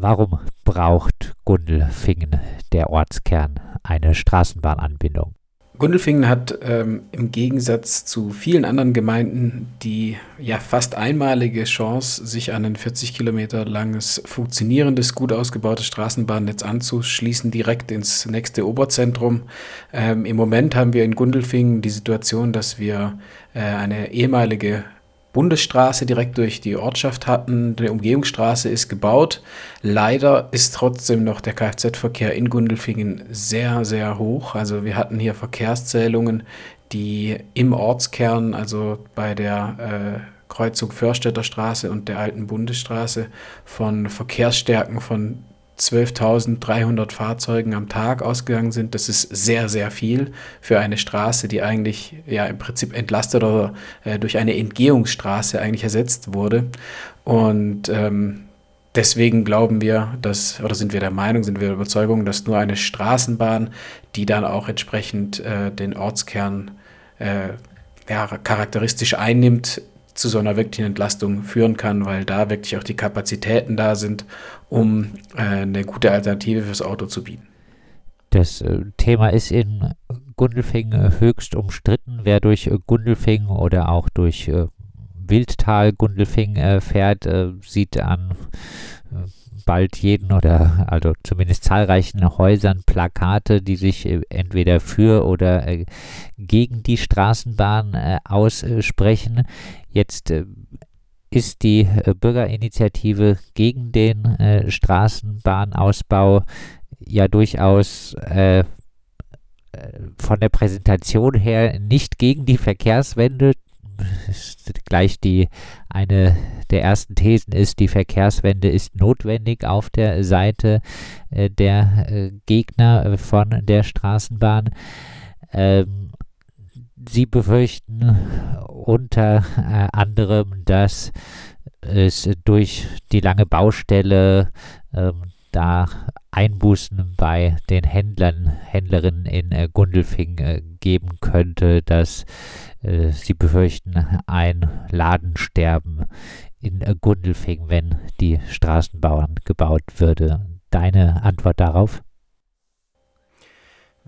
Warum braucht Gundelfingen, der Ortskern, eine Straßenbahnanbindung? Gundelfingen hat ähm, im Gegensatz zu vielen anderen Gemeinden die ja fast einmalige Chance, sich an ein 40 Kilometer langes, funktionierendes, gut ausgebautes Straßenbahnnetz anzuschließen, direkt ins nächste Oberzentrum. Ähm, Im Moment haben wir in Gundelfingen die Situation, dass wir äh, eine ehemalige Bundesstraße direkt durch die Ortschaft hatten. Die Umgehungsstraße ist gebaut. Leider ist trotzdem noch der Kfz-Verkehr in Gundelfingen sehr, sehr hoch. Also wir hatten hier Verkehrszählungen, die im Ortskern, also bei der äh, Kreuzung Förstädter Straße und der alten Bundesstraße, von Verkehrsstärken von 12.300 Fahrzeugen am Tag ausgegangen sind. Das ist sehr, sehr viel für eine Straße, die eigentlich ja im Prinzip entlastet oder äh, durch eine Entgehungsstraße eigentlich ersetzt wurde. Und ähm, deswegen glauben wir, dass, oder sind wir der Meinung, sind wir der Überzeugung, dass nur eine Straßenbahn, die dann auch entsprechend äh, den Ortskern äh, ja, charakteristisch einnimmt, zu so einer wirklichen Entlastung führen kann, weil da wirklich auch die Kapazitäten da sind, um äh, eine gute Alternative fürs Auto zu bieten. Das äh, Thema ist in Gundelfingen höchst umstritten. Wer durch äh, Gundelfingen oder auch durch äh, Wildtal Gundelfingen fährt, sieht an bald jeden oder also zumindest zahlreichen Häusern Plakate, die sich entweder für oder gegen die Straßenbahn aussprechen. Jetzt ist die äh, Bürgerinitiative gegen den äh, Straßenbahnausbau ja durchaus äh, äh, von der Präsentation her nicht gegen die Verkehrswende. Gleich die eine der ersten Thesen ist, die Verkehrswende ist notwendig auf der Seite äh, der äh, Gegner von der Straßenbahn. Ähm, Sie befürchten unter äh, anderem, dass es durch die lange Baustelle ähm, da Einbußen bei den Händlern, Händlerinnen in äh, Gundelfing äh, geben könnte, dass äh, sie befürchten ein Ladensterben in äh, Gundelfing, wenn die Straßenbauern gebaut würde. Deine Antwort darauf?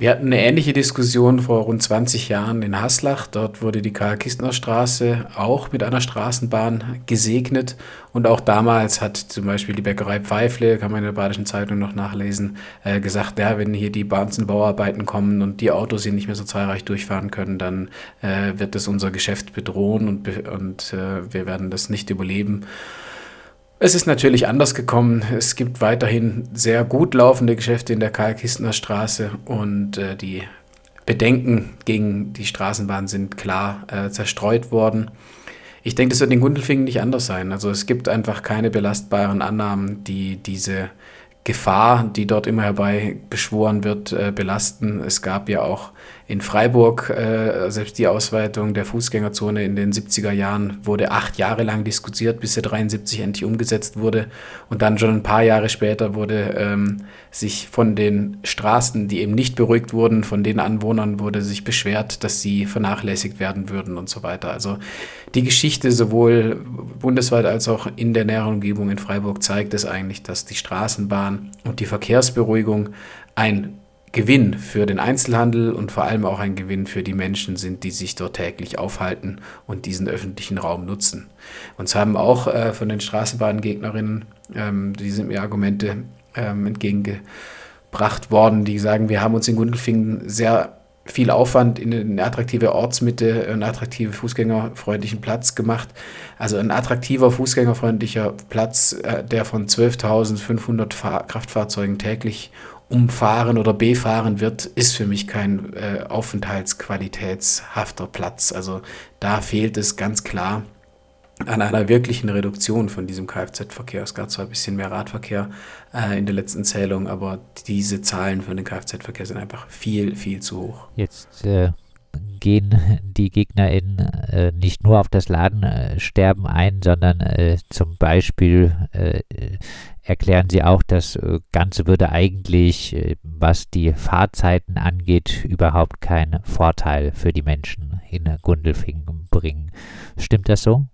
Wir hatten eine ähnliche Diskussion vor rund 20 Jahren in Haslach. Dort wurde die Karl-Kistner-Straße auch mit einer Straßenbahn gesegnet. Und auch damals hat zum Beispiel die Bäckerei Pfeifle, kann man in der Badischen Zeitung noch nachlesen, äh, gesagt, ja, wenn hier die Bauarbeiten kommen und die Autos hier nicht mehr so zahlreich durchfahren können, dann äh, wird das unser Geschäft bedrohen und, und äh, wir werden das nicht überleben. Es ist natürlich anders gekommen. Es gibt weiterhin sehr gut laufende Geschäfte in der Karl-Kistner Straße und äh, die Bedenken gegen die Straßenbahn sind klar äh, zerstreut worden. Ich denke, das wird in Gundelfingen nicht anders sein. Also es gibt einfach keine belastbaren Annahmen, die diese Gefahr, die dort immer herbei beschworen wird, äh, belasten. Es gab ja auch in Freiburg, äh, selbst die Ausweitung der Fußgängerzone in den 70er Jahren wurde acht Jahre lang diskutiert, bis sie 73 endlich umgesetzt wurde. Und dann schon ein paar Jahre später wurde ähm, sich von den Straßen, die eben nicht beruhigt wurden, von den Anwohnern wurde sich beschwert, dass sie vernachlässigt werden würden und so weiter. Also die Geschichte sowohl bundesweit als auch in der näheren Umgebung in Freiburg zeigt es eigentlich, dass die Straßenbahn und die Verkehrsberuhigung ein Gewinn für den Einzelhandel und vor allem auch ein Gewinn für die Menschen sind, die sich dort täglich aufhalten und diesen öffentlichen Raum nutzen. Uns haben auch äh, von den Straßenbahngegnerinnen, ähm, die sind mir Argumente ähm, entgegengebracht worden, die sagen, wir haben uns in Gundelfingen sehr viel Aufwand in eine attraktive Ortsmitte, einen attraktiven fußgängerfreundlichen Platz gemacht. Also ein attraktiver fußgängerfreundlicher Platz, äh, der von 12.500 Kraftfahrzeugen täglich umfahren oder befahren wird, ist für mich kein äh, aufenthaltsqualitätshafter Platz. Also da fehlt es ganz klar an einer wirklichen Reduktion von diesem Kfz-Verkehr. Es gab zwar ein bisschen mehr Radverkehr äh, in der letzten Zählung, aber diese Zahlen für den Kfz-Verkehr sind einfach viel, viel zu hoch. Jetzt äh, gehen die GegnerInnen äh, nicht nur auf das Ladensterben ein, sondern äh, zum Beispiel äh, erklären sie auch, das äh, Ganze würde eigentlich, äh, was die Fahrzeiten angeht, überhaupt keinen Vorteil für die Menschen in Gundelfingen bringen. Stimmt das so?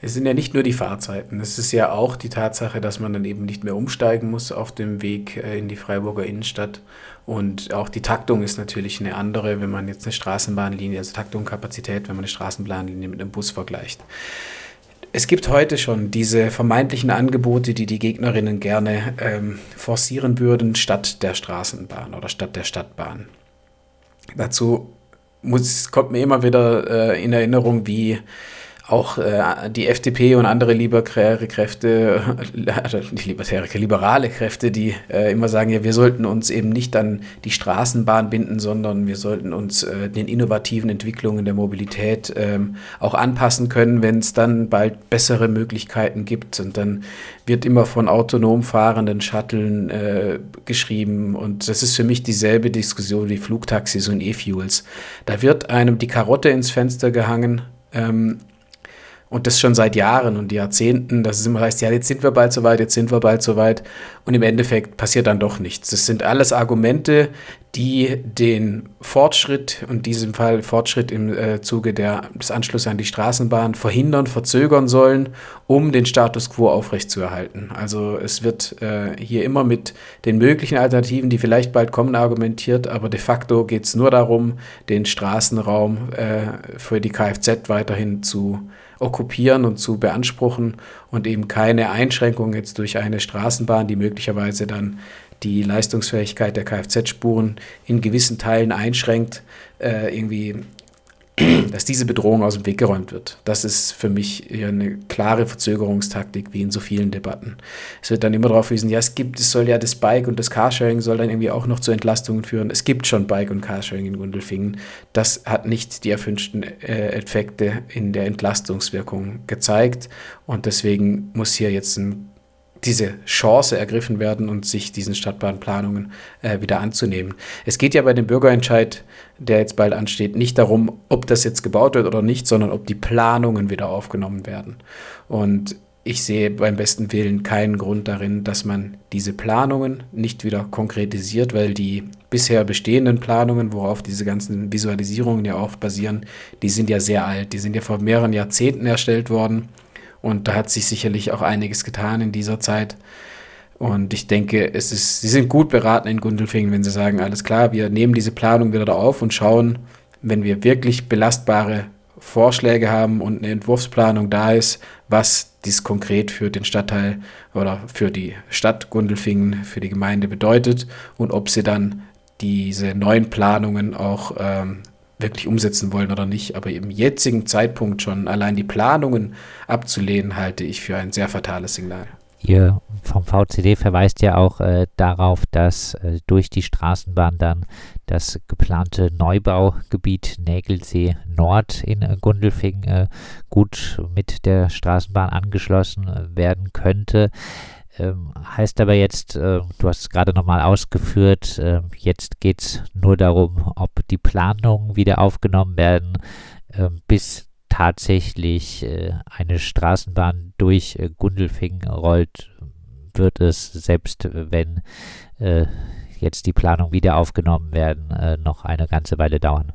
Es sind ja nicht nur die Fahrzeiten, es ist ja auch die Tatsache, dass man dann eben nicht mehr umsteigen muss auf dem Weg äh, in die Freiburger Innenstadt. Und auch die Taktung ist natürlich eine andere, wenn man jetzt eine Straßenbahnlinie, also Taktung, Kapazität, wenn man eine Straßenbahnlinie mit einem Bus vergleicht. Es gibt heute schon diese vermeintlichen Angebote, die die Gegnerinnen gerne ähm, forcieren würden, statt der Straßenbahn oder statt der Stadtbahn. Dazu muss, kommt mir immer wieder äh, in Erinnerung, wie auch äh, die FDP und andere libertäre Kräfte, also nicht libertäre, liberale Kräfte, die äh, immer sagen, ja, wir sollten uns eben nicht an die Straßenbahn binden, sondern wir sollten uns äh, den innovativen Entwicklungen der Mobilität ähm, auch anpassen können, wenn es dann bald bessere Möglichkeiten gibt. Und dann wird immer von autonom fahrenden Shuttlen äh, geschrieben. Und das ist für mich dieselbe Diskussion wie Flugtaxis und E-Fuels. Da wird einem die Karotte ins Fenster gehangen. Ähm, und das schon seit Jahren und Jahrzehnten, dass es immer heißt, ja, jetzt sind wir bald soweit, jetzt sind wir bald soweit. Und im Endeffekt passiert dann doch nichts. Das sind alles Argumente, die den Fortschritt, und in diesem Fall Fortschritt im äh, Zuge der, des Anschlusses an die Straßenbahn, verhindern, verzögern sollen, um den Status quo aufrechtzuerhalten. Also es wird äh, hier immer mit den möglichen Alternativen, die vielleicht bald kommen, argumentiert, aber de facto geht es nur darum, den Straßenraum äh, für die Kfz weiterhin zu okkupieren und zu beanspruchen und eben keine Einschränkung jetzt durch eine Straßenbahn, die möglicherweise dann die Leistungsfähigkeit der Kfz-Spuren in gewissen Teilen einschränkt, äh, irgendwie dass diese Bedrohung aus dem Weg geräumt wird. Das ist für mich eine klare Verzögerungstaktik, wie in so vielen Debatten. Es wird dann immer darauf wiesen, ja, es gibt, es soll ja das Bike und das Carsharing soll dann irgendwie auch noch zu Entlastungen führen. Es gibt schon Bike und Carsharing in Gundelfingen. Das hat nicht die erwünschten äh, Effekte in der Entlastungswirkung gezeigt und deswegen muss hier jetzt ein diese Chance ergriffen werden und sich diesen Stadtbahnplanungen äh, wieder anzunehmen. Es geht ja bei dem Bürgerentscheid, der jetzt bald ansteht, nicht darum, ob das jetzt gebaut wird oder nicht, sondern ob die Planungen wieder aufgenommen werden. Und ich sehe beim besten Willen keinen Grund darin, dass man diese Planungen nicht wieder konkretisiert, weil die bisher bestehenden Planungen, worauf diese ganzen Visualisierungen ja auch basieren, die sind ja sehr alt. Die sind ja vor mehreren Jahrzehnten erstellt worden und da hat sich sicherlich auch einiges getan in dieser Zeit. Und ich denke, es ist, sie sind gut beraten in Gundelfingen, wenn sie sagen, alles klar, wir nehmen diese Planung wieder auf und schauen, wenn wir wirklich belastbare Vorschläge haben und eine Entwurfsplanung da ist, was dies konkret für den Stadtteil oder für die Stadt Gundelfingen, für die Gemeinde bedeutet und ob sie dann diese neuen Planungen auch ähm, wirklich umsetzen wollen oder nicht. Aber im jetzigen Zeitpunkt schon allein die Planungen abzulehnen, halte ich für ein sehr fatales Signal. Ihr vom VCD verweist ja auch äh, darauf, dass äh, durch die Straßenbahn dann das geplante Neubaugebiet Nägelsee Nord in äh, Gundelfing äh, gut mit der Straßenbahn angeschlossen äh, werden könnte. Ähm, heißt aber jetzt, äh, du hast es gerade nochmal ausgeführt, äh, jetzt geht es nur darum, ob die Planungen wieder aufgenommen werden, äh, bis tatsächlich äh, eine Straßenbahn durch äh, Gundelfing rollt, wird es, selbst wenn äh, jetzt die Planungen wieder aufgenommen werden, noch eine ganze Weile dauern.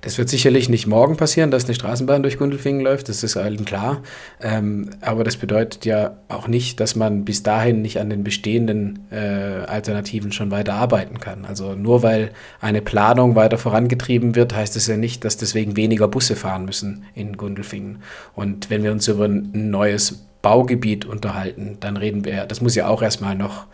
Das wird sicherlich nicht morgen passieren, dass eine Straßenbahn durch Gundelfingen läuft, das ist allen klar. Ähm, aber das bedeutet ja auch nicht, dass man bis dahin nicht an den bestehenden äh, Alternativen schon weiter arbeiten kann. Also nur weil eine Planung weiter vorangetrieben wird, heißt es ja nicht, dass deswegen weniger Busse fahren müssen in Gundelfingen. Und wenn wir uns über ein neues Baugebiet unterhalten, dann reden wir, das muss ja auch erstmal noch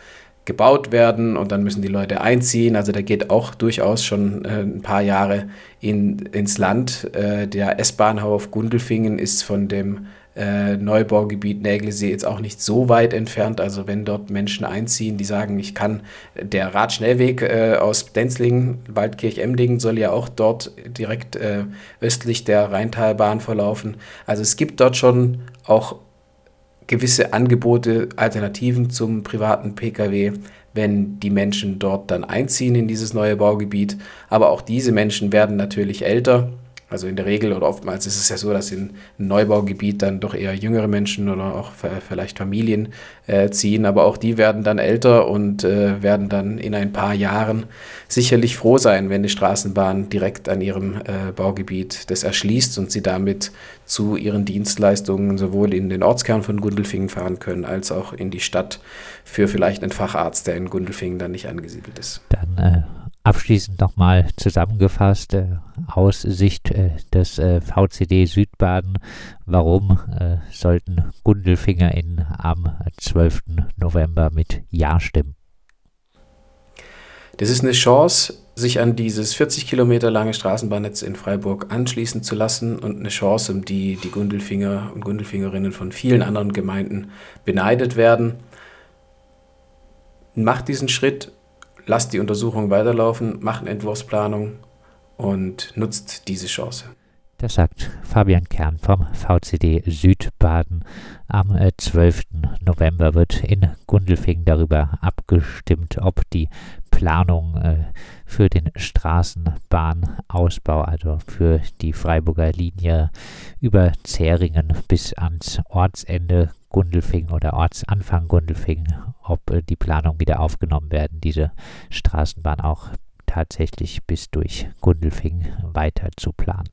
gebaut werden und dann müssen die Leute einziehen. Also da geht auch durchaus schon äh, ein paar Jahre in, ins Land. Äh, der S-Bahnhof Gundelfingen ist von dem äh, Neubaugebiet Näglesee jetzt auch nicht so weit entfernt. Also wenn dort Menschen einziehen, die sagen, ich kann, der Radschnellweg äh, aus Denzlingen, Waldkirch-Emdingen soll ja auch dort direkt äh, östlich der Rheintalbahn verlaufen. Also es gibt dort schon auch gewisse Angebote, Alternativen zum privaten Pkw, wenn die Menschen dort dann einziehen in dieses neue Baugebiet. Aber auch diese Menschen werden natürlich älter Also in der Regel oder oftmals ist es ja so, dass in Neubaugebiet dann doch eher jüngere Menschen oder auch vielleicht Familien äh, ziehen, aber auch die werden dann älter und äh, werden dann in ein paar Jahren sicherlich froh sein, wenn die Straßenbahn direkt an ihrem äh, Baugebiet das erschließt und sie damit zu ihren Dienstleistungen sowohl in den Ortskern von Gundelfingen fahren können, als auch in die Stadt für vielleicht einen Facharzt, der in Gundelfingen dann nicht angesiedelt ist. Dann äh, Abschließend nochmal zusammengefasst äh, aus Sicht äh, des äh, VCD Südbaden, warum äh, sollten GundelfingerInnen am 12. November mit Ja stimmen? Das ist eine Chance, sich an dieses 40 Kilometer lange Straßenbahnnetz in Freiburg anschließen zu lassen und eine Chance, um die die Gundelfinger und Gundelfingerinnen von vielen anderen Gemeinden beneidet werden. Macht diesen Schritt, lasst die Untersuchung weiterlaufen, macht eine Entwurfsplanung und nutzt diese Chance. Das sagt Fabian Kern vom VCD Südbaden. Am 12. Äh, November wird in Gundelfingen darüber abgestimmt, ob die Planung äh, für den Straßenbahnausbau, also für die Freiburger Linie über Zähringen bis ans Ortsende Gundelfingen oder Ortsanfang Gundelfingen, ob äh, die Planung wieder aufgenommen werden, diese Straßenbahn auch tatsächlich bis durch Gundelfingen weiter zu planen.